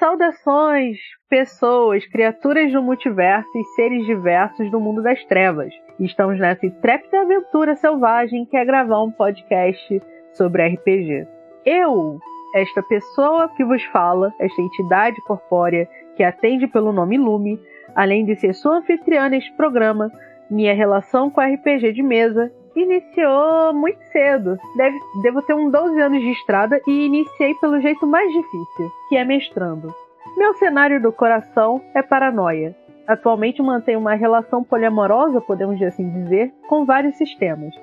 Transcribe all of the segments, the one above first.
Saudações, pessoas, criaturas do multiverso e seres diversos do mundo das trevas. Estamos nessa intrépida aventura selvagem que é gravar um podcast sobre RPG. Eu, esta pessoa que vos fala, esta entidade corpórea que atende pelo nome Lume, além de ser sua anfitriã neste programa, minha relação com RPG de mesa iniciou muito cedo. Deve, devo ter uns 12 anos de estrada e iniciei pelo jeito mais difícil, que é mestrando. Meu cenário do coração é paranoia. Atualmente mantenho uma relação poliamorosa, podemos assim dizer, com vários sistemas.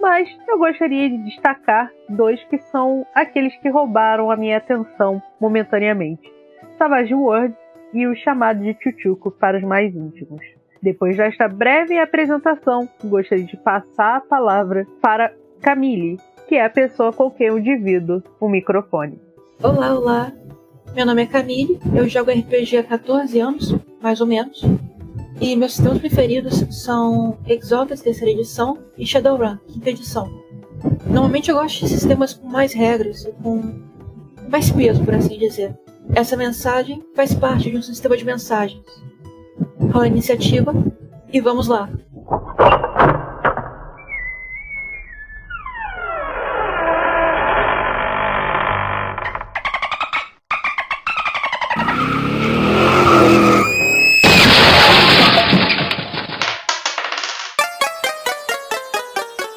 Mas eu gostaria de destacar dois que são aqueles que roubaram a minha atenção momentaneamente: Savage World e o chamado de Chuchuco para os mais íntimos. Depois desta breve apresentação, gostaria de passar a palavra para Camille, que é a pessoa com quem eu divido o microfone. Olá, olá. Meu nome é Camille, eu jogo RPG há 14 anos, mais ou menos. E meus sistemas preferidos são Exalted, terceira edição, e Shadowrun, quinta edição. Normalmente eu gosto de sistemas com mais regras com mais peso, por assim dizer. Essa mensagem faz parte de um sistema de mensagens a iniciativa e vamos lá.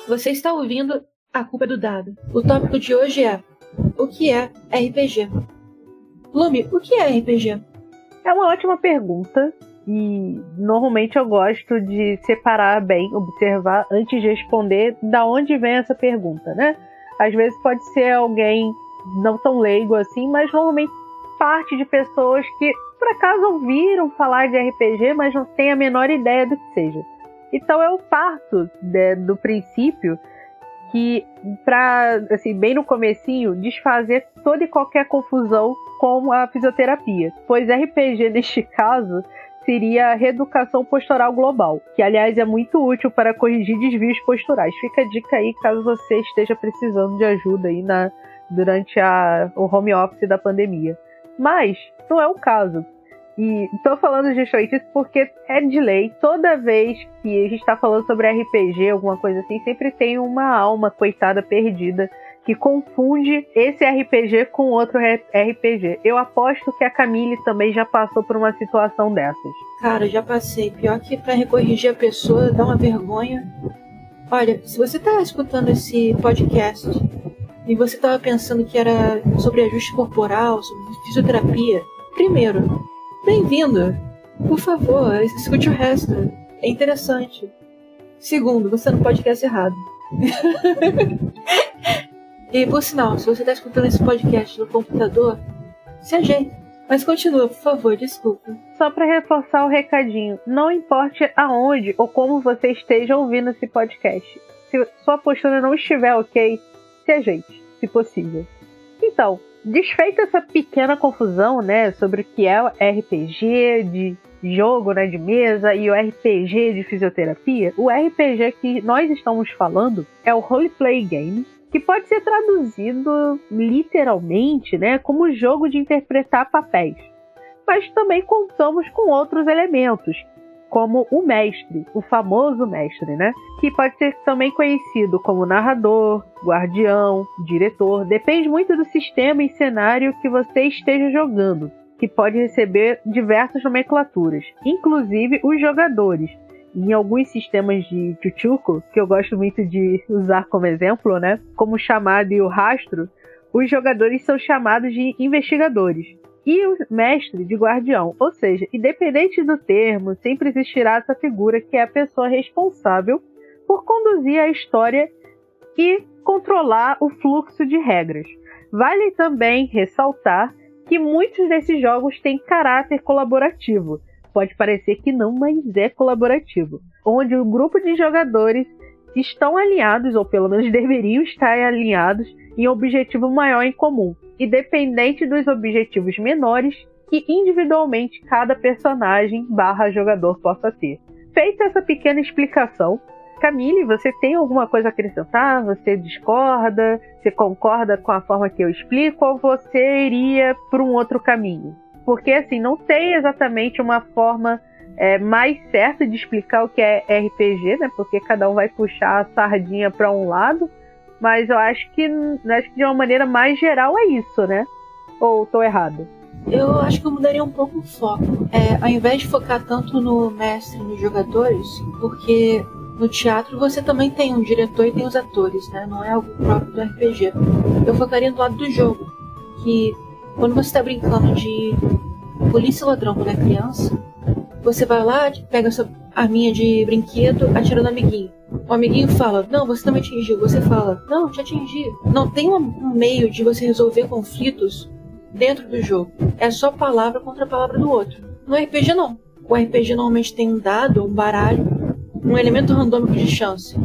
Você está ouvindo A Culpa é do Dado. O tópico de hoje é O que é RPG? Lume, o que é RPG? É uma ótima pergunta e normalmente eu gosto de separar bem, observar antes de responder da onde vem essa pergunta, né? Às vezes pode ser alguém não tão leigo assim, mas normalmente parte de pessoas que por acaso ouviram falar de RPG, mas não têm a menor ideia do que seja. Então eu parto de, do princípio que para assim bem no comecinho desfazer toda e qualquer confusão com a fisioterapia, pois RPG neste caso seria a reeducação postural global, que aliás é muito útil para corrigir desvios posturais. Fica a dica aí caso você esteja precisando de ajuda aí na, durante a, o home office da pandemia. Mas não é o caso. E estou falando justamente isso porque é de lei. Toda vez que a gente está falando sobre RPG, alguma coisa assim, sempre tem uma alma coitada perdida que confunde esse RPG com outro RPG. Eu aposto que a Camille também já passou por uma situação dessas. Cara, já passei. Pior que para recorrigir a pessoa dá uma vergonha. Olha, se você tá escutando esse podcast e você tava pensando que era sobre ajuste corporal, sobre fisioterapia, primeiro, bem-vindo. Por favor, escute o resto. É interessante. Segundo, você não pode podcast errado. E por sinal, se você está escutando esse podcast no computador, se ajeita. Mas continua, por favor, desculpa. Só para reforçar o recadinho, não importe aonde ou como você esteja ouvindo esse podcast. Se sua postura não estiver ok, se ajeite, se possível. Então, desfeita essa pequena confusão, né, sobre o que é o RPG de jogo, né, de mesa e o RPG de fisioterapia, o RPG que nós estamos falando é o Roleplay Game, que pode ser traduzido literalmente né, como jogo de interpretar papéis. Mas também contamos com outros elementos, como o mestre, o famoso mestre, né? Que pode ser também conhecido como narrador, guardião, diretor, depende muito do sistema e cenário que você esteja jogando, que pode receber diversas nomenclaturas, inclusive os jogadores, em alguns sistemas de Chuchuco, que eu gosto muito de usar como exemplo, né? Como chamado e o rastro, os jogadores são chamados de investigadores e o mestre de guardião. Ou seja, independente do termo, sempre existirá essa figura que é a pessoa responsável por conduzir a história e controlar o fluxo de regras. Vale também ressaltar que muitos desses jogos têm caráter colaborativo, pode parecer que não, mas é colaborativo, onde o grupo de jogadores estão alinhados, ou pelo menos deveriam estar alinhados, em um objetivo maior em comum, independente dos objetivos menores que individualmente cada personagem barra jogador possa ter. Feita essa pequena explicação, Camille, você tem alguma coisa a acrescentar? Você discorda? Você concorda com a forma que eu explico? Ou você iria por um outro caminho? Porque assim, não tem exatamente uma forma é, mais certa de explicar o que é RPG, né? Porque cada um vai puxar a sardinha para um lado. Mas eu acho que, acho que de uma maneira mais geral é isso, né? Ou estou errado? Eu acho que eu mudaria um pouco o foco. É, ao invés de focar tanto no mestre e nos jogadores, porque no teatro você também tem um diretor e tem os atores, né? Não é algo próprio do RPG. Eu focaria no lado do jogo, que quando você está brincando de polícia ladrão quando é criança, você vai lá, pega sua arminha de brinquedo, atira no amiguinho. O amiguinho fala, não, você não me atingiu. Você fala, não, te atingi. Não tem um meio de você resolver conflitos dentro do jogo. É só palavra contra a palavra do outro. No RPG não. O RPG normalmente tem um dado, um baralho, um elemento randômico de chance.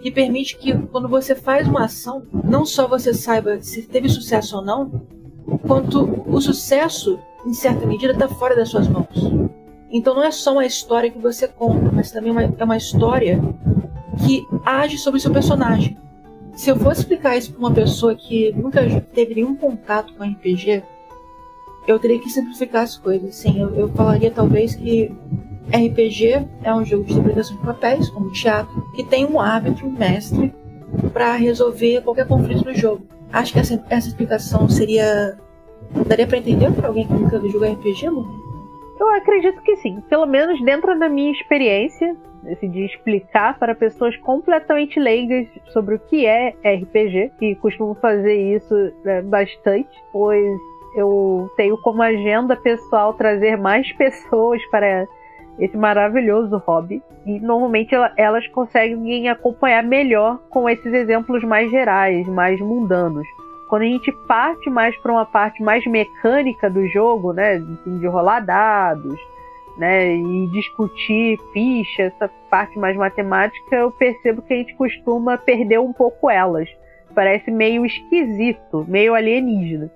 Que permite que quando você faz uma ação, não só você saiba se teve sucesso ou não, quanto o sucesso, em certa medida, está fora das suas mãos. Então não é só uma história que você conta, mas também uma, é uma história que age sobre o seu personagem. Se eu fosse explicar isso para uma pessoa que nunca teve nenhum contato com RPG, eu teria que simplificar as coisas. Sim, eu, eu falaria talvez que RPG é um jogo de interpretação de papéis, como teatro, que tem um árbitro, um mestre, para resolver qualquer conflito no jogo. Acho que essa, essa explicação seria. daria para entender para alguém que nunca jogou RPG, Lu? Eu acredito que sim. Pelo menos dentro da minha experiência, esse de explicar para pessoas completamente leigas sobre o que é RPG, e costumo fazer isso né, bastante, pois eu tenho como agenda pessoal trazer mais pessoas para esse maravilhoso hobby. E normalmente elas conseguem acompanhar melhor com esses exemplos mais gerais, mais mundanos. Quando a gente parte mais para uma parte mais mecânica do jogo, né, de rolar dados, né, e discutir ficha, essa parte mais matemática, eu percebo que a gente costuma perder um pouco elas. Parece meio esquisito, meio alienígena.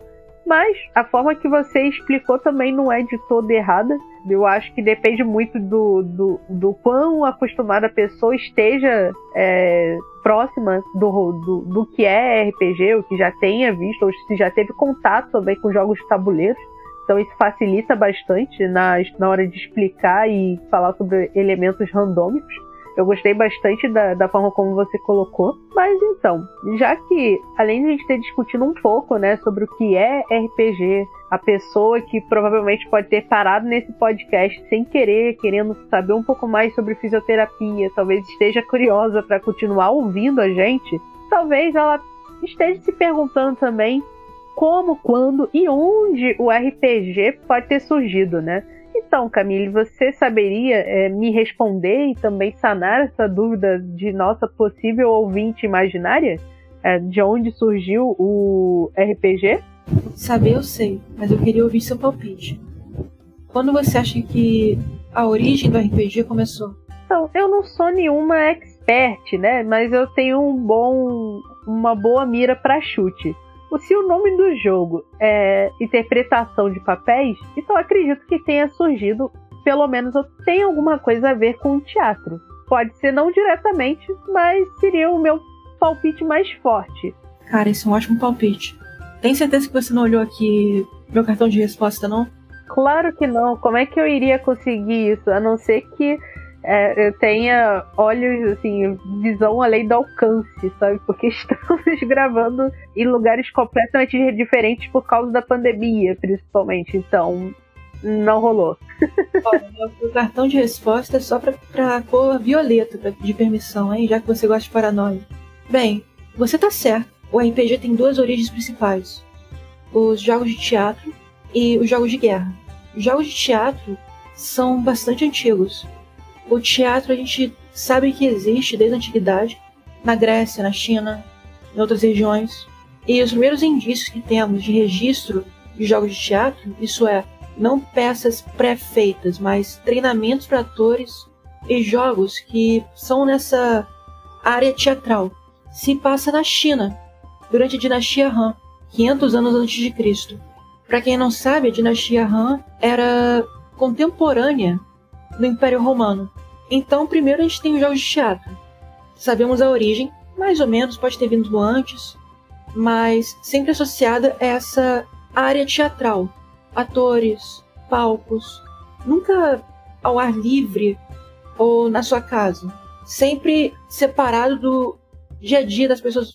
Mas a forma que você explicou também não é de todo errada. Eu acho que depende muito do, do, do quão acostumada a pessoa esteja é, próxima do, do, do que é RPG, o que já tenha visto, ou se já teve contato também com jogos de tabuleiros. Então isso facilita bastante na, na hora de explicar e falar sobre elementos randômicos. Eu gostei bastante da, da forma como você colocou. Mas então, já que, além de a gente ter discutido um pouco, né, sobre o que é RPG, a pessoa que provavelmente pode ter parado nesse podcast sem querer, querendo saber um pouco mais sobre fisioterapia, talvez esteja curiosa para continuar ouvindo a gente, talvez ela esteja se perguntando também como, quando e onde o RPG pode ter surgido, né? Então, Camille, você saberia é, me responder e também sanar essa dúvida de nossa possível ouvinte imaginária? É, de onde surgiu o RPG? Saber eu sei, mas eu queria ouvir seu palpite. Quando você acha que a origem do RPG começou? Então, eu não sou nenhuma expert, né? Mas eu tenho um bom, uma boa mira para chute. Se o nome do jogo é interpretação de papéis, então acredito que tenha surgido, pelo menos tenho alguma coisa a ver com o teatro. Pode ser não diretamente, mas seria o meu palpite mais forte. Cara, esse é um ótimo palpite. Tem certeza que você não olhou aqui meu cartão de resposta, não? Claro que não. Como é que eu iria conseguir isso? A não ser que é, tenha olhos, assim, visão além do alcance, sabe? Porque estamos gravando em lugares completamente diferentes por causa da pandemia, principalmente. Então, não rolou. O cartão de resposta é só pra, pra cor violeta, pra permissão, hein? Já que você gosta de paranoia. Bem, você tá certo. O RPG tem duas origens principais: os jogos de teatro e os jogos de guerra. Os jogos de teatro são bastante antigos o teatro a gente sabe que existe desde a antiguidade, na Grécia, na China, em outras regiões. E os primeiros indícios que temos de registro de jogos de teatro, isso é, não peças pré-feitas, mas treinamentos para atores e jogos que são nessa área teatral, se passa na China, durante a dinastia Han, 500 anos antes de Cristo. Para quem não sabe, a dinastia Han era contemporânea do Império Romano. Então, primeiro a gente tem os jogos de teatro. Sabemos a origem, mais ou menos, pode ter vindo antes, mas sempre associada a essa área teatral. atores, palcos, nunca ao ar livre ou na sua casa, sempre separado do dia a dia das pessoas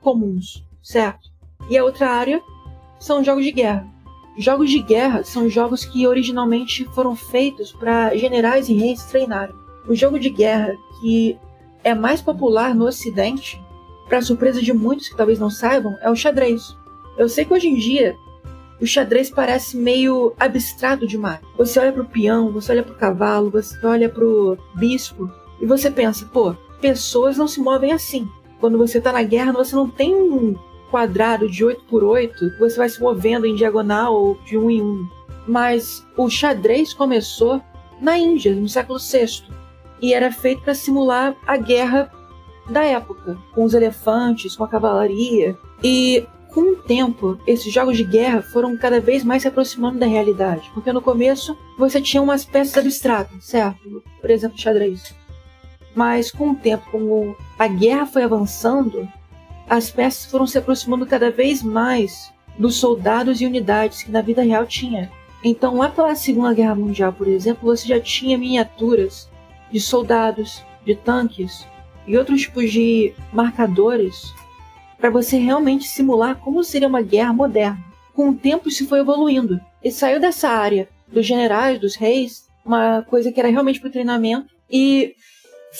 comuns, certo? E a outra área são jogos de guerra. Jogos de guerra são jogos que originalmente foram feitos para generais e reis treinarem. O jogo de guerra que é mais popular no Ocidente, para surpresa de muitos que talvez não saibam, é o xadrez. Eu sei que hoje em dia o xadrez parece meio abstrato demais. Você olha para o peão, você olha para o cavalo, você olha para o bispo e você pensa, pô, pessoas não se movem assim. Quando você está na guerra, você não tem quadrado de 8 por 8 que você vai se movendo em diagonal ou de um em um. Mas o xadrez começou na Índia, no século VI, e era feito para simular a guerra da época, com os elefantes, com a cavalaria. E com o tempo, esses jogos de guerra foram cada vez mais se aproximando da realidade, porque no começo você tinha umas peças abstratas, certo? Por exemplo, xadrez. Mas com o tempo, como a guerra foi avançando, as peças foram se aproximando cada vez mais dos soldados e unidades que na vida real tinha. Então, lá pela Segunda Guerra Mundial, por exemplo, você já tinha miniaturas de soldados, de tanques e outros tipos de marcadores para você realmente simular como seria uma guerra moderna. Com o tempo, isso foi evoluindo e saiu dessa área dos generais, dos reis, uma coisa que era realmente para treinamento, e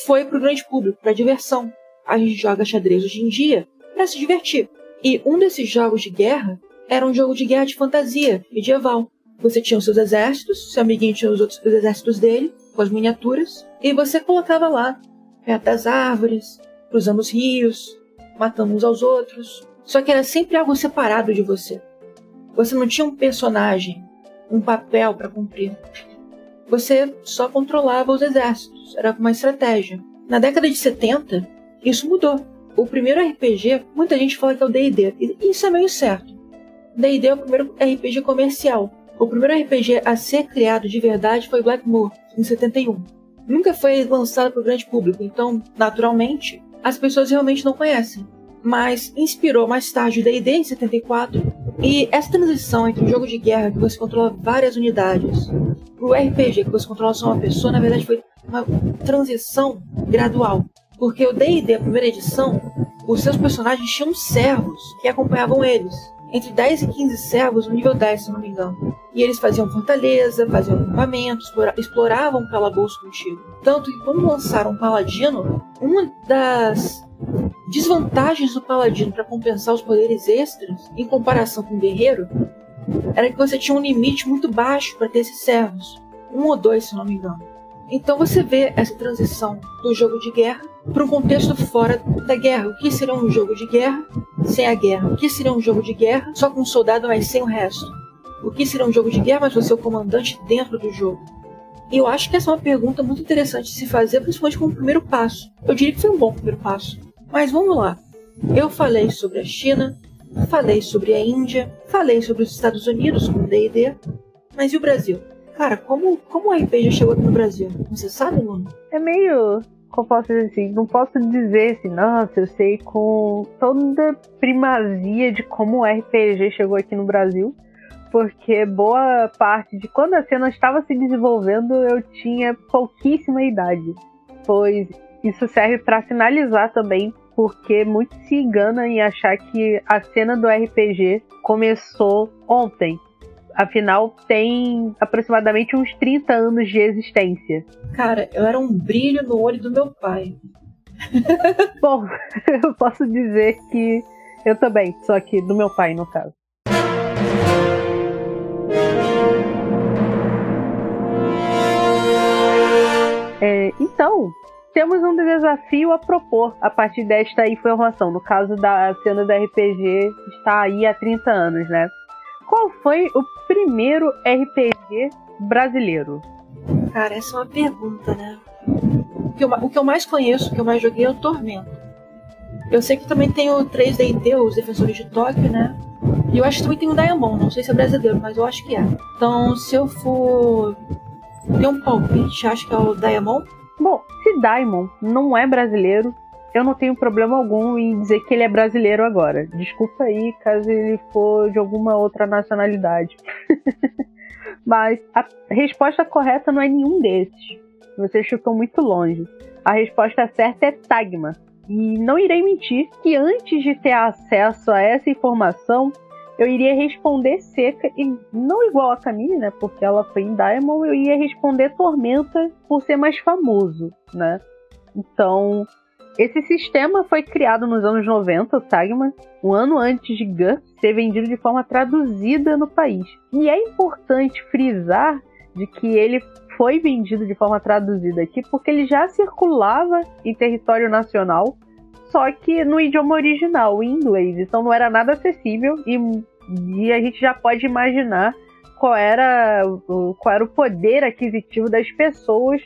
foi para o grande público, para diversão. A gente joga xadrez hoje em dia para se divertir. E um desses jogos de guerra era um jogo de guerra de fantasia medieval. Você tinha os seus exércitos, seu amiguinho tinha os outros exércitos dele, com as miniaturas, e você colocava lá, perto das árvores, cruzando os rios, matando uns aos outros. Só que era sempre algo separado de você. Você não tinha um personagem, um papel para cumprir. Você só controlava os exércitos, era uma estratégia. Na década de 70, isso mudou. O primeiro RPG, muita gente fala que é o D&D, e isso é meio certo. D&D é o primeiro RPG comercial. O primeiro RPG a ser criado de verdade foi Blackmoor, em 71. Nunca foi lançado para o grande público, então, naturalmente, as pessoas realmente não conhecem. Mas inspirou mais tarde o D&D em 74, e essa transição entre o jogo de guerra, que você controla várias unidades, para o RPG, que você controla só uma pessoa, na verdade foi uma transição gradual. Porque o D&D, a primeira edição, os seus personagens tinham servos que acompanhavam eles. Entre 10 e 15 servos no nível 10, se não me engano. E eles faziam fortaleza, faziam acampamento, exploravam o calabouço contigo. Tanto que quando lançaram um paladino, uma das desvantagens do paladino para compensar os poderes extras, em comparação com o guerreiro, era que você tinha um limite muito baixo para ter esses servos. Um ou dois, se não me engano. Então você vê essa transição do jogo de guerra para um contexto fora da guerra. O que seria um jogo de guerra sem a guerra? O que seria um jogo de guerra só com um soldado, mas sem o resto? O que seria um jogo de guerra, mas você é o comandante dentro do jogo? E eu acho que essa é uma pergunta muito interessante de se fazer, principalmente como primeiro passo. Eu diria que foi um bom primeiro passo. Mas vamos lá. Eu falei sobre a China, falei sobre a Índia, falei sobre os Estados Unidos com D&D, mas e o Brasil? Cara, como, como o RPG chegou aqui no Brasil? Você sabe, Luna? É meio como posso dizer assim, não posso dizer assim, nossa, eu sei com toda primazia de como o RPG chegou aqui no Brasil, porque boa parte de quando a cena estava se desenvolvendo eu tinha pouquíssima idade, pois isso serve para sinalizar também porque muito se engana em achar que a cena do RPG começou ontem. Afinal, tem aproximadamente uns 30 anos de existência. Cara, eu era um brilho no olho do meu pai. Bom, eu posso dizer que eu também, só que do meu pai, no caso. É, então, temos um desafio a propor a partir desta informação. No caso da cena do RPG, está aí há 30 anos, né? Qual foi o primeiro RPG brasileiro? Cara, essa é uma pergunta, né? O que, eu, o que eu mais conheço, o que eu mais joguei é o Tormento. Eu sei que também tem o 3DT, os Defensores de Tóquio, né? E eu acho que também tem o Diamond, não sei se é brasileiro, mas eu acho que é. Então, se eu for ter um palpite, acho que é o Diamond. Bom, se Diamond não é brasileiro, eu não tenho problema algum em dizer que ele é brasileiro agora. Desculpa aí caso ele for de alguma outra nacionalidade. Mas a resposta correta não é nenhum desses. Você chutou muito longe. A resposta certa é Tagma. E não irei mentir que antes de ter acesso a essa informação, eu iria responder seca, e não igual a Camille, né? Porque ela foi em Diamond, eu ia responder Tormenta por ser mais famoso, né? Então, esse sistema foi criado nos anos 90, o Tagma, um ano antes de GURPS ser vendido de forma traduzida no país. E é importante frisar de que ele foi vendido de forma traduzida aqui porque ele já circulava em território nacional, só que no idioma original, em inglês. Então não era nada acessível e, e a gente já pode imaginar qual era, qual era o poder aquisitivo das pessoas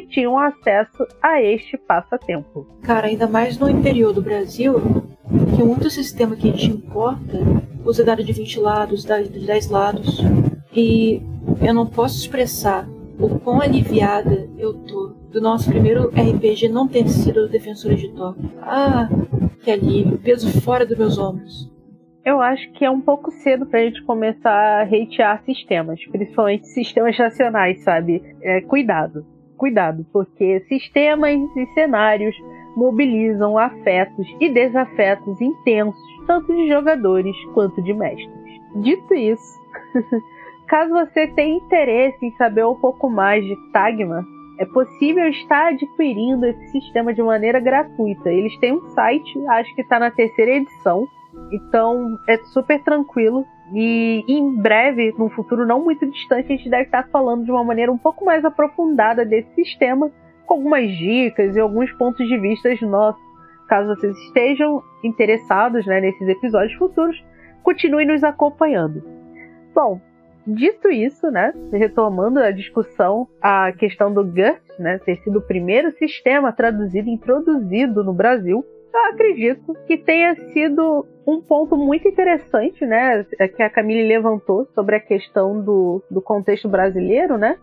que tinham acesso a este passatempo. Cara, ainda mais no interior do Brasil, que muito sistema que a gente importa usa dado de 20 lados, dado de 10 lados. E eu não posso expressar o quão aliviada eu tô do nosso primeiro RPG não ter sido o Defensores de Tóquio. Ah, que alívio, peso fora dos meus ombros. Eu acho que é um pouco cedo pra gente começar a hatear sistemas, principalmente sistemas nacionais, sabe? É, cuidado cuidado, porque sistemas e cenários mobilizam afetos e desafetos intensos, tanto de jogadores quanto de mestres. Dito isso, caso você tenha interesse em saber um pouco mais de Tagma, é possível estar adquirindo esse sistema de maneira gratuita. Eles têm um site, acho que está na terceira edição, então é super tranquilo. E em breve, num futuro não muito distante, a gente deve estar falando de uma maneira um pouco mais aprofundada desse sistema, com algumas dicas e alguns pontos de vista nossos. Caso vocês estejam interessados né, nesses episódios futuros, continue nos acompanhando. Bom, dito isso, né, retomando a discussão, a questão do GURPS né, ter sido o primeiro sistema traduzido e introduzido no Brasil, eu acredito que tenha sido um ponto muito interessante, né, que a Camille levantou sobre a questão do, do contexto brasileiro, né,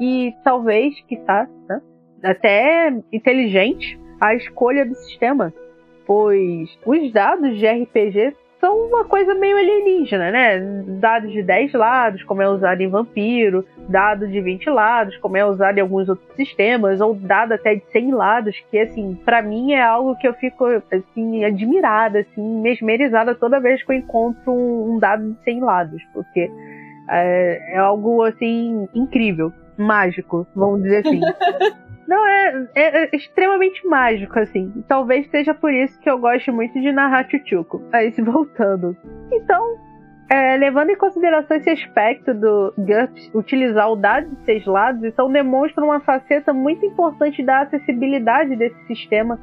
e talvez, que tá, né, até inteligente a escolha do sistema, pois os dados de RPG são uma coisa meio alienígena, né? Dados de 10 lados, como é usado em Vampiro, dado de 20 lados, como é usado em alguns outros sistemas, ou dado até de 100 lados, que, assim, para mim é algo que eu fico, assim, admirada, assim, mesmerizada toda vez que eu encontro um, dado de 100 lados, porque é, é algo, assim, incrível, mágico, vamos dizer assim. Não, é, é, é, extremamente mágico, assim. Talvez seja por isso que eu gosto muito de narrar Chuchuco. Se voltando. Então, é, levando em consideração esse aspecto do GURPS utilizar o dado de seis lados, então demonstra uma faceta muito importante da acessibilidade desse sistema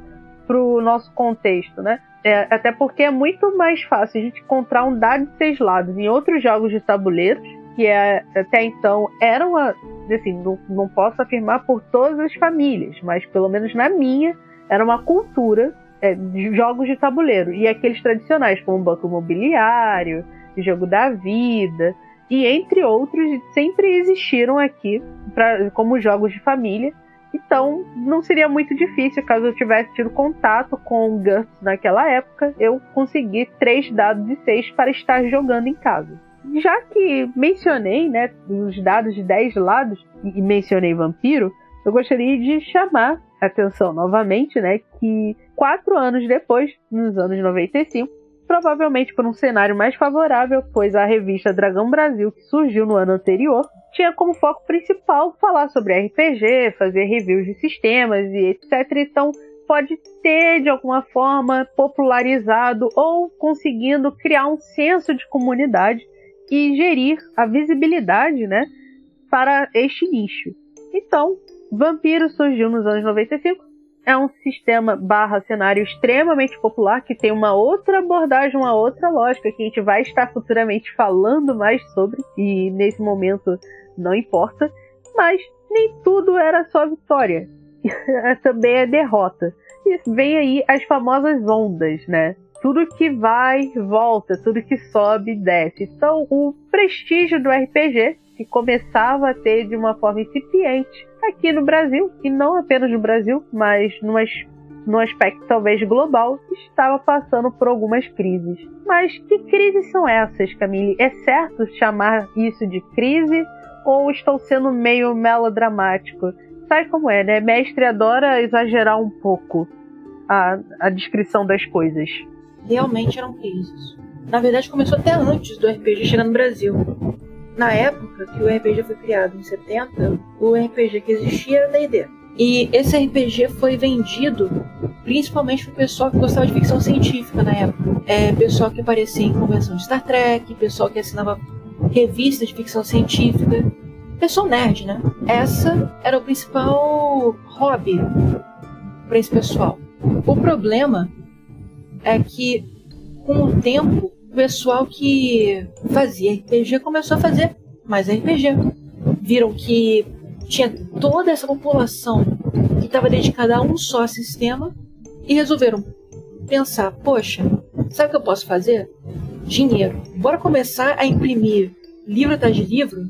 para o nosso contexto, né? É, até porque é muito mais fácil a gente encontrar um dado de seis lados em outros jogos de tabuleiros que é, até então eram, assim, não, não posso afirmar por todas as famílias, mas pelo menos na minha, era uma cultura é, de jogos de tabuleiro. E aqueles tradicionais, como Banco Imobiliário, Jogo da Vida, e entre outros, sempre existiram aqui pra, como jogos de família. Então, não seria muito difícil, caso eu tivesse tido contato com o GURPS naquela época, eu conseguir três dados de seis para estar jogando em casa já que mencionei, né, os dados de 10 lados e mencionei vampiro, eu gostaria de chamar a atenção novamente, né, que quatro anos depois, nos anos 95, provavelmente por um cenário mais favorável, pois a revista Dragão Brasil, que surgiu no ano anterior, tinha como foco principal falar sobre RPG, fazer reviews de sistemas e etc. Então, pode ter, de alguma forma, popularizado ou conseguindo criar um senso de comunidade e gerir a visibilidade, né, para este nicho. Então, Vampiro surgiu nos anos 95. É um sistema barra cenário extremamente popular que tem uma outra abordagem, uma outra lógica que a gente vai estar futuramente falando mais sobre e nesse momento não importa. Mas nem tudo era só vitória. Também é derrota. E vem aí as famosas ondas, né? Tudo que vai, volta, tudo que sobe, desce. Então, o prestígio do RPG, que começava a ter de uma forma incipiente aqui no Brasil, e não apenas no Brasil, mas no aspecto talvez global, estava passando por algumas crises. Mas que crises são essas, Camille? É certo chamar isso de crise ou estou sendo meio melodramático? Sabe como é, né? Mestre adora exagerar um pouco a, a descrição das coisas. Realmente eram crises. Na verdade, começou até antes do RPG chegar no Brasil. Na época que o RPG foi criado, em 70, o RPG que existia era D&D. E esse RPG foi vendido principalmente pro pessoal que gostava de ficção científica na época. É, pessoal que aparecia em convenção de Star Trek, pessoal que assinava revistas de ficção científica. Pessoal nerd, né? Essa era o principal hobby para esse pessoal. O problema é que, com o tempo, o pessoal que fazia RPG começou a fazer mais RPG. Viram que tinha toda essa população que estava dedicada a um só sistema e resolveram pensar: poxa, sabe o que eu posso fazer? Dinheiro. Bora começar a imprimir livro atrás de livro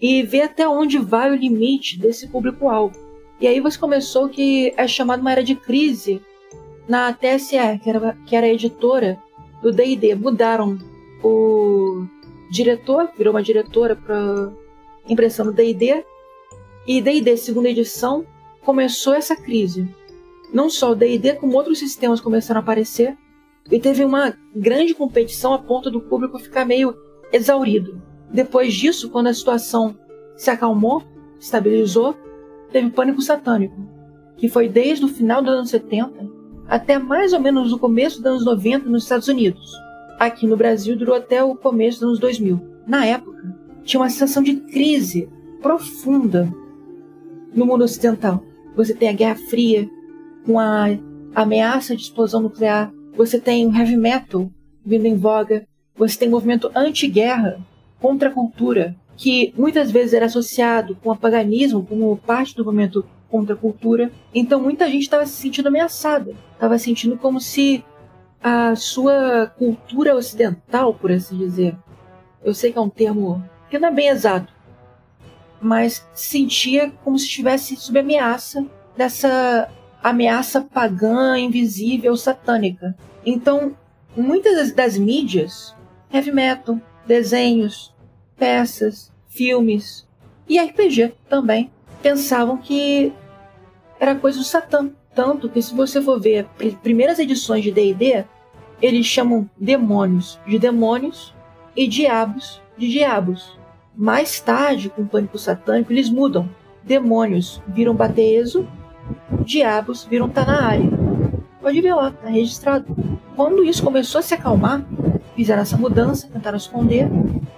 e ver até onde vai o limite desse público-alvo. E aí você começou que é chamado uma era de crise na TSE, que era, que era editora do D&D. Mudaram o diretor, virou uma diretora para impressão do D&D, e D&D segunda edição começou essa crise. Não só o D&D, como outros sistemas começaram a aparecer, e teve uma grande competição a ponto do público ficar meio exaurido. Depois disso, quando a situação se acalmou, estabilizou, teve pânico satânico, que foi desde o final dos anos 70 até mais ou menos o começo dos anos 90 nos Estados Unidos. Aqui no Brasil durou até o começo dos anos 2000. Na época, tinha uma sensação de crise profunda no mundo ocidental. Você tem a Guerra Fria, com a ameaça de explosão nuclear. Você tem o heavy metal vindo em voga. Você tem o movimento anti-guerra, contra a cultura, que muitas vezes era associado com o paganismo como parte do movimento contra a cultura. Então muita gente estava se sentindo ameaçada, estava sentindo como se a sua cultura ocidental, por assim dizer, eu sei que é um termo que não é bem exato, mas sentia como se estivesse sob ameaça dessa ameaça pagã, invisível, satânica. Então, muitas das, das mídias, heavy metal, desenhos, peças, filmes e RPG também, pensavam que era coisa do Satã. Tanto que, se você for ver primeiras edições de DD, eles chamam demônios de demônios e diabos de diabos. Mais tarde, com o pânico satânico, eles mudam. Demônios viram Bateeso, diabos viram na área. Pode ver lá, tá registrado. Quando isso começou a se acalmar, fizeram essa mudança, tentaram esconder.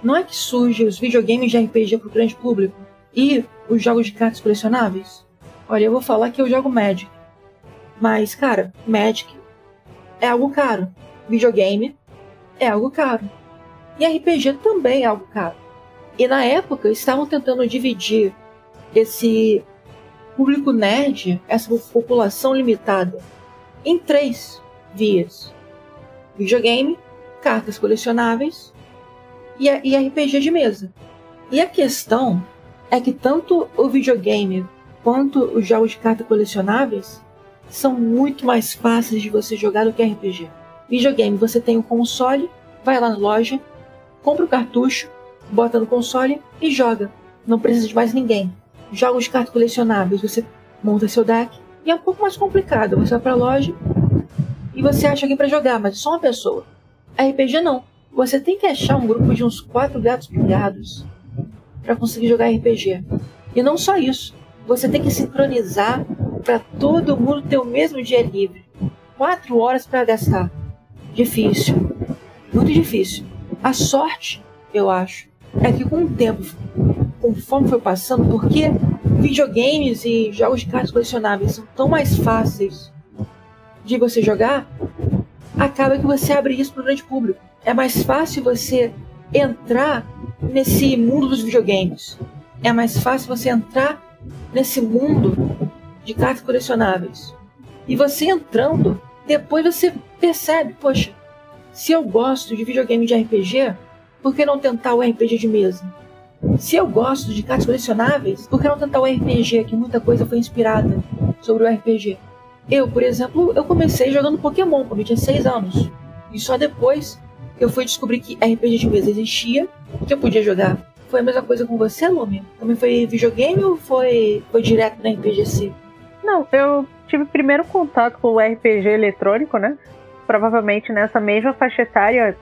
Não é que surgem os videogames de RPG para o grande público e os jogos de cartas colecionáveis? Olha, eu vou falar que eu jogo Magic. Mas, cara, Magic é algo caro. Videogame é algo caro. E RPG também é algo caro. E na época estavam tentando dividir esse público nerd, essa população limitada, em três vias: videogame, cartas colecionáveis e, RPG de mesa. E a questão é que tanto o videogame quanto os jogos de carta colecionáveis são muito mais fáceis de você jogar do que RPG. Videogame, você tem um console, vai lá na loja, compra o cartucho, bota no console e joga. Não precisa de mais ninguém. Jogos de carta colecionáveis, você monta seu deck e é um pouco mais complicado. Você vai pra loja e você acha alguém para jogar, mas é só uma pessoa. RPG não. Você tem que achar um grupo de uns quatro gatos pingados para conseguir jogar RPG. E não só isso você tem que sincronizar para todo mundo ter o mesmo dia livre. Quatro horas para gastar. Difícil. Muito difícil. A sorte, eu acho, é que com o tempo, conforme foi passando, porque videogames e jogos de cartas colecionáveis são tão mais fáceis de você jogar, acaba que você abre isso para o grande público. É mais fácil você entrar nesse mundo dos videogames. É mais fácil você entrar nesse mundo de cartas colecionáveis. E você entrando, depois você percebe, poxa, se eu gosto de videogame de RPG, por que não tentar o RPG de mesa? Se eu gosto de cartas colecionáveis, por que não tentar o RPG, que muita coisa foi inspirada sobre o RPG? Eu, por exemplo, eu comecei jogando Pokémon quando eu tinha 6 anos. E só depois eu fui descobrir que RPG de mesa existia, que eu podia jogar. Foi a mesma coisa com você, Lumi? Também foi videogame ou foi, foi direto na RPGC? Não, eu tive primeiro contato com o RPG eletrônico, né? Provavelmente nessa mesma faixa etária,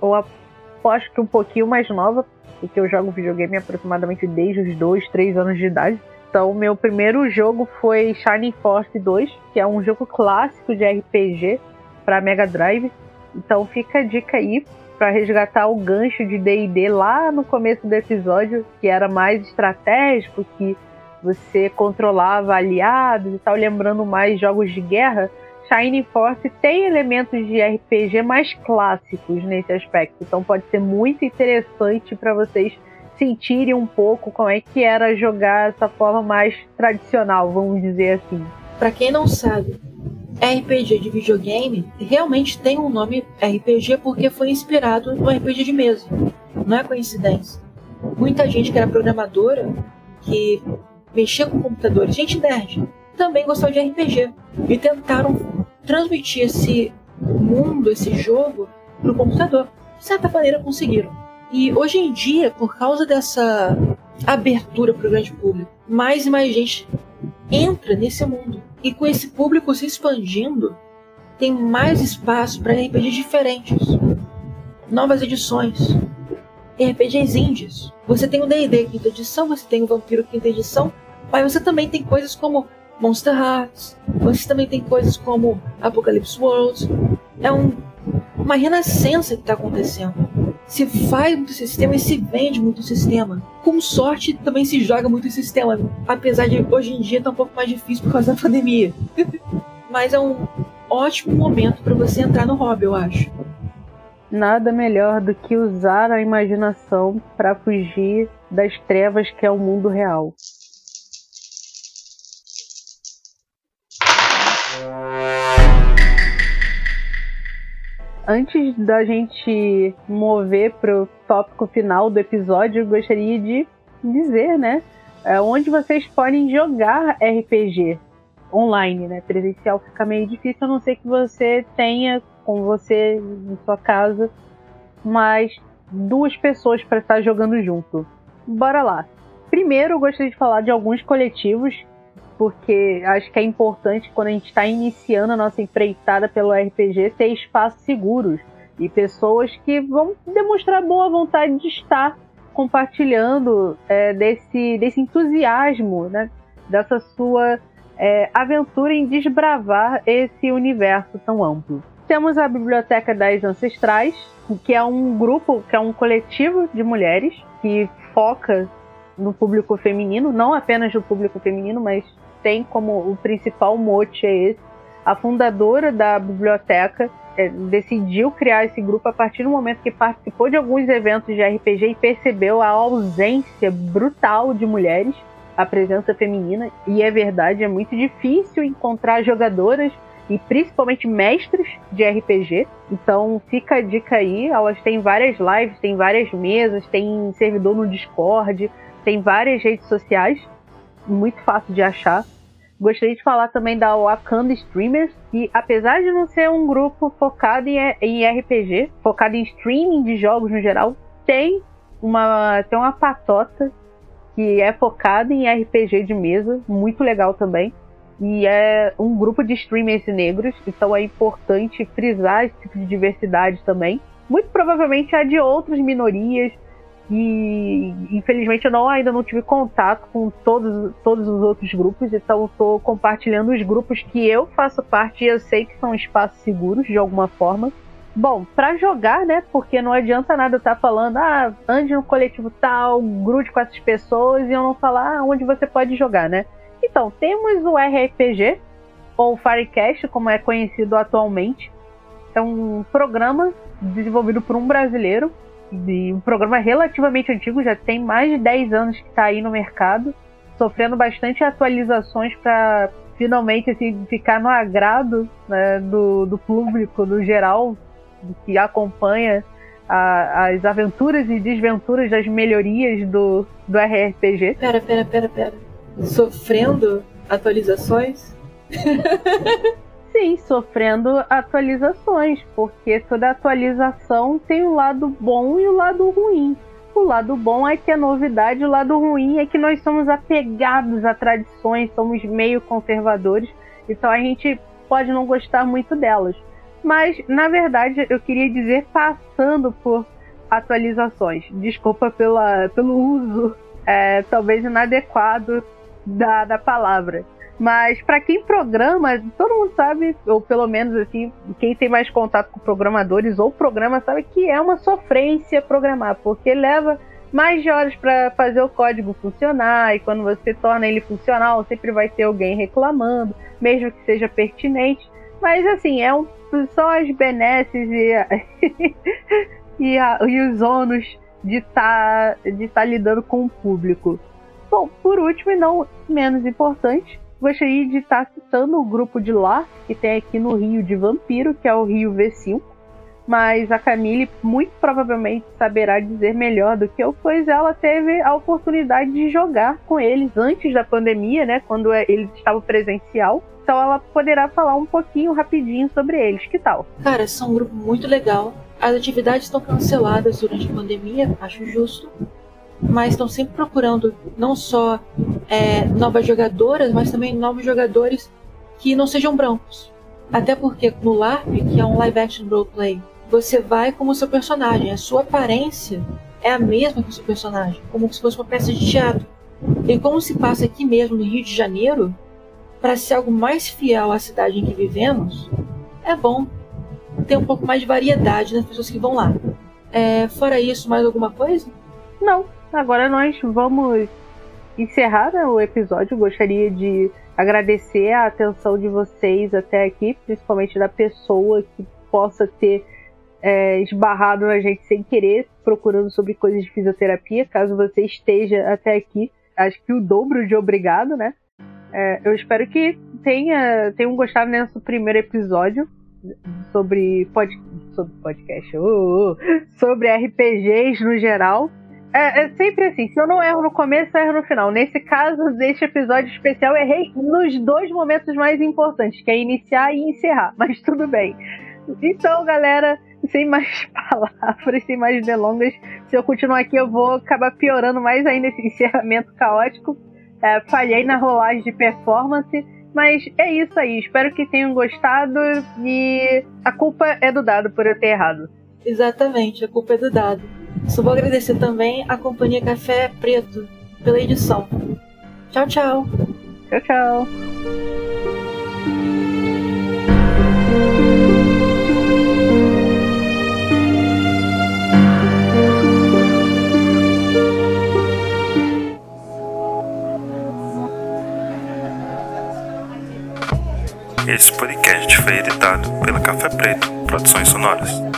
ou aposto que um pouquinho mais nova, porque eu jogo videogame aproximadamente desde os 2, 3 anos de idade. Então, meu primeiro jogo foi Shining Force 2, que é um jogo clássico de RPG para Mega Drive. Então, fica a dica aí para resgatar o gancho de D&D lá no começo do episódio, que era mais estratégico, que você controlava aliados e tal, lembrando mais jogos de guerra. Shining Force tem elementos de RPG mais clássicos nesse aspecto, então pode ser muito interessante para vocês sentirem um pouco como é que era jogar essa forma mais tradicional, vamos dizer assim. Para quem não sabe, RPG de videogame realmente tem um nome RPG porque foi inspirado no RPG de mesa. Não é coincidência. Muita gente que era programadora, que mexia com computadores, gente nerd, também gostou de RPG e tentaram transmitir esse mundo, esse jogo, para o computador. De certa maneira conseguiram. E hoje em dia, por causa dessa abertura para o grande público, mais e mais gente entra nesse mundo. E com esse público se expandindo, tem mais espaço para RPGs diferentes, novas edições, RPGs indies. Você tem o D&D quinta edição, você tem o Vampiro quinta edição, mas você também tem coisas como Monster Hearts, você também tem coisas como Apocalypse World. É um, uma renascença que está acontecendo. Se faz muito sistema e se vende muito sistema. Com sorte, também se joga muito sistema, apesar de hoje em dia estar tá um pouco mais difícil por causa da pandemia. Mas é um ótimo momento para você entrar no hobby, eu acho. Nada melhor do que usar a imaginação para fugir das trevas que é o mundo real. Antes da gente mover para o tópico final do episódio, eu gostaria de dizer, né, é, onde vocês podem jogar RPG online, né? Presencial fica meio difícil, a não ser que você tenha com você em sua casa mais duas pessoas para estar jogando junto. Bora lá. Primeiro, eu gostaria de falar de alguns coletivos porque acho que é importante quando a gente está iniciando a nossa empreitada pelo RPG ter espaços seguros e pessoas que vão demonstrar boa vontade de estar compartilhando é, desse, desse entusiasmo, né, dessa sua é, aventura em desbravar esse universo tão amplo. Temos a Biblioteca das Ancestrais, que é um grupo, que é um coletivo de mulheres que foca no público feminino, não apenas no público feminino, mas tem como o principal mote é esse. A fundadora da biblioteca é, decidiu criar esse grupo a partir do momento que participou de alguns eventos de RPG e percebeu a ausência brutal de mulheres, a presença feminina. E é verdade, é muito difícil encontrar jogadoras e principalmente mestres de RPG. Então fica a dica aí, elas têm várias lives, tem várias mesas, tem servidor no Discord, tem várias redes sociais muito fácil de achar. Gostaria de falar também da Wakanda Streamers, que apesar de não ser um grupo focado em, em RPG, focado em streaming de jogos no geral, tem uma, tem uma patota que é focada em RPG de mesa, muito legal também. E é um grupo de streamers negros, então é importante frisar esse tipo de diversidade também. Muito provavelmente há de outras minorias, e infelizmente eu não, ainda não tive contato com todos, todos os outros grupos, então estou compartilhando os grupos que eu faço parte e eu sei que são espaços seguros de alguma forma. Bom, para jogar, né? Porque não adianta nada estar tá falando, ah, ande no coletivo tal, grude com essas pessoas e eu não falar ah, onde você pode jogar, né? Então, temos o RPG, ou Firecast, como é conhecido atualmente. É um programa desenvolvido por um brasileiro de um programa relativamente antigo, já tem mais de 10 anos que está aí no mercado, sofrendo bastante atualizações para finalmente assim, ficar no agrado né, do, do público no geral, que acompanha a, as aventuras e desventuras das melhorias do, do RPG. Pera, pera, pera, pera. Sofrendo atualizações? Sim, sofrendo atualizações, porque toda atualização tem o lado bom e o lado ruim. O lado bom é que é novidade, o lado ruim é que nós somos apegados a tradições, somos meio conservadores, então a gente pode não gostar muito delas. Mas, na verdade, eu queria dizer passando por atualizações. Desculpa pela, pelo uso é, talvez inadequado da, da palavra. Mas para quem programa, todo mundo sabe, ou pelo menos assim, quem tem mais contato com programadores ou programa sabe que é uma sofrência programar, porque leva mais de horas para fazer o código funcionar, e quando você torna ele funcional, sempre vai ter alguém reclamando, mesmo que seja pertinente. Mas assim, é um, são as benesses e, e, a, e os ônus de estar tá, de tá lidando com o público. Bom, por último e não menos importante, gostaria de estar citando o grupo de lá, que tem aqui no Rio de Vampiro, que é o Rio V5. Mas a Camille muito provavelmente saberá dizer melhor do que eu, pois ela teve a oportunidade de jogar com eles antes da pandemia, né? Quando é, eles estavam presencial. Então ela poderá falar um pouquinho rapidinho sobre eles. Que tal? Cara, são um grupo muito legal. As atividades estão canceladas durante a pandemia, acho justo mas estão sempre procurando não só é, novas jogadoras, mas também novos jogadores que não sejam brancos. Até porque no LARP, que é um live action roleplay, você vai como seu personagem, a sua aparência é a mesma que o seu personagem, como se fosse uma peça de teatro. E como se passa aqui mesmo no Rio de Janeiro, para ser algo mais fiel à cidade em que vivemos, é bom ter um pouco mais de variedade nas pessoas que vão lá. É, fora isso, mais alguma coisa? Não, Agora nós vamos encerrar né, o episódio. Gostaria de agradecer a atenção de vocês até aqui, principalmente da pessoa que possa ter é, esbarrado na gente sem querer, procurando sobre coisas de fisioterapia. Caso você esteja até aqui, acho que o dobro de obrigado, né? É, eu espero que tenha, tenham gostado nesse primeiro episódio sobre, pod, sobre podcast, uh, uh, sobre RPGs no geral. É, é, sempre assim, se eu não erro no começo, eu erro no final. Nesse caso, deste episódio especial, errei nos dois momentos mais importantes, que é iniciar e encerrar, mas tudo bem. Então, galera, sem mais palavras, sem mais delongas, se eu continuar aqui, eu vou acabar piorando mais ainda esse encerramento caótico. É, falhei na rolagem de performance, mas é isso aí. Espero que tenham gostado e a culpa é do dado por eu ter errado. Exatamente, a culpa é do dado. Só vou agradecer também a companhia Café Preto pela edição. Tchau, tchau. Tchau, tchau. Esse podcast foi editado pela Café Preto Produções Sonoras.